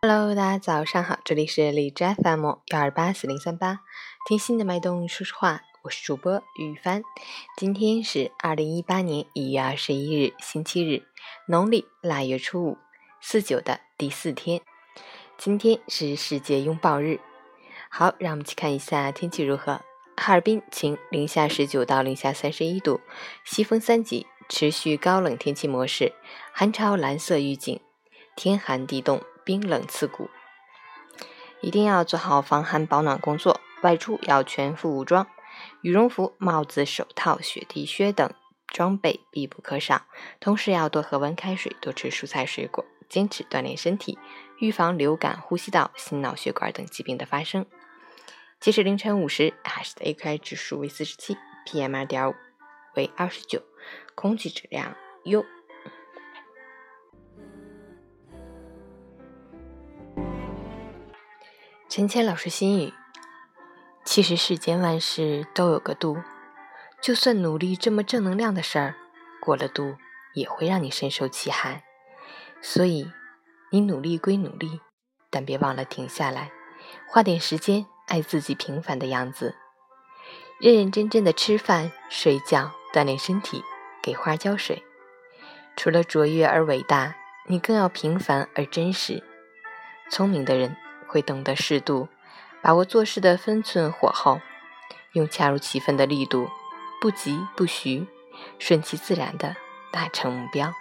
Hello，大家早上好，这里是荔枝 FM 幺二八四零三八，听心的脉动说实话，我是主播雨帆。今天是二零一八年一月二十一日，星期日，农历腊月初五，四九的第四天。今天是世界拥抱日。好，让我们去看一下天气如何。哈尔滨晴，零下十九到零下三十一度，西风三级，持续高冷天气模式，寒潮蓝色预警，天寒地冻。冰冷刺骨，一定要做好防寒保暖工作。外出要全副武装，羽绒服、帽子、手套、雪地靴等装备必不可少。同时要多喝温开水，多吃蔬菜水果，坚持锻炼身体，预防流感、呼吸道、心脑血管等疾病的发生。截止凌晨五时，海市的 AQI 指数为四十七，PM 二点五为二十九，空气质量优。陈谦老师心语：其实世间万事都有个度，就算努力这么正能量的事儿，过了度也会让你深受其害。所以，你努力归努力，但别忘了停下来，花点时间爱自己平凡的样子，认认真真的吃饭、睡觉、锻炼身体，给花浇水。除了卓越而伟大，你更要平凡而真实。聪明的人。会懂得适度把握做事的分寸火候，用恰如其分的力度，不急不徐，顺其自然的达成目标。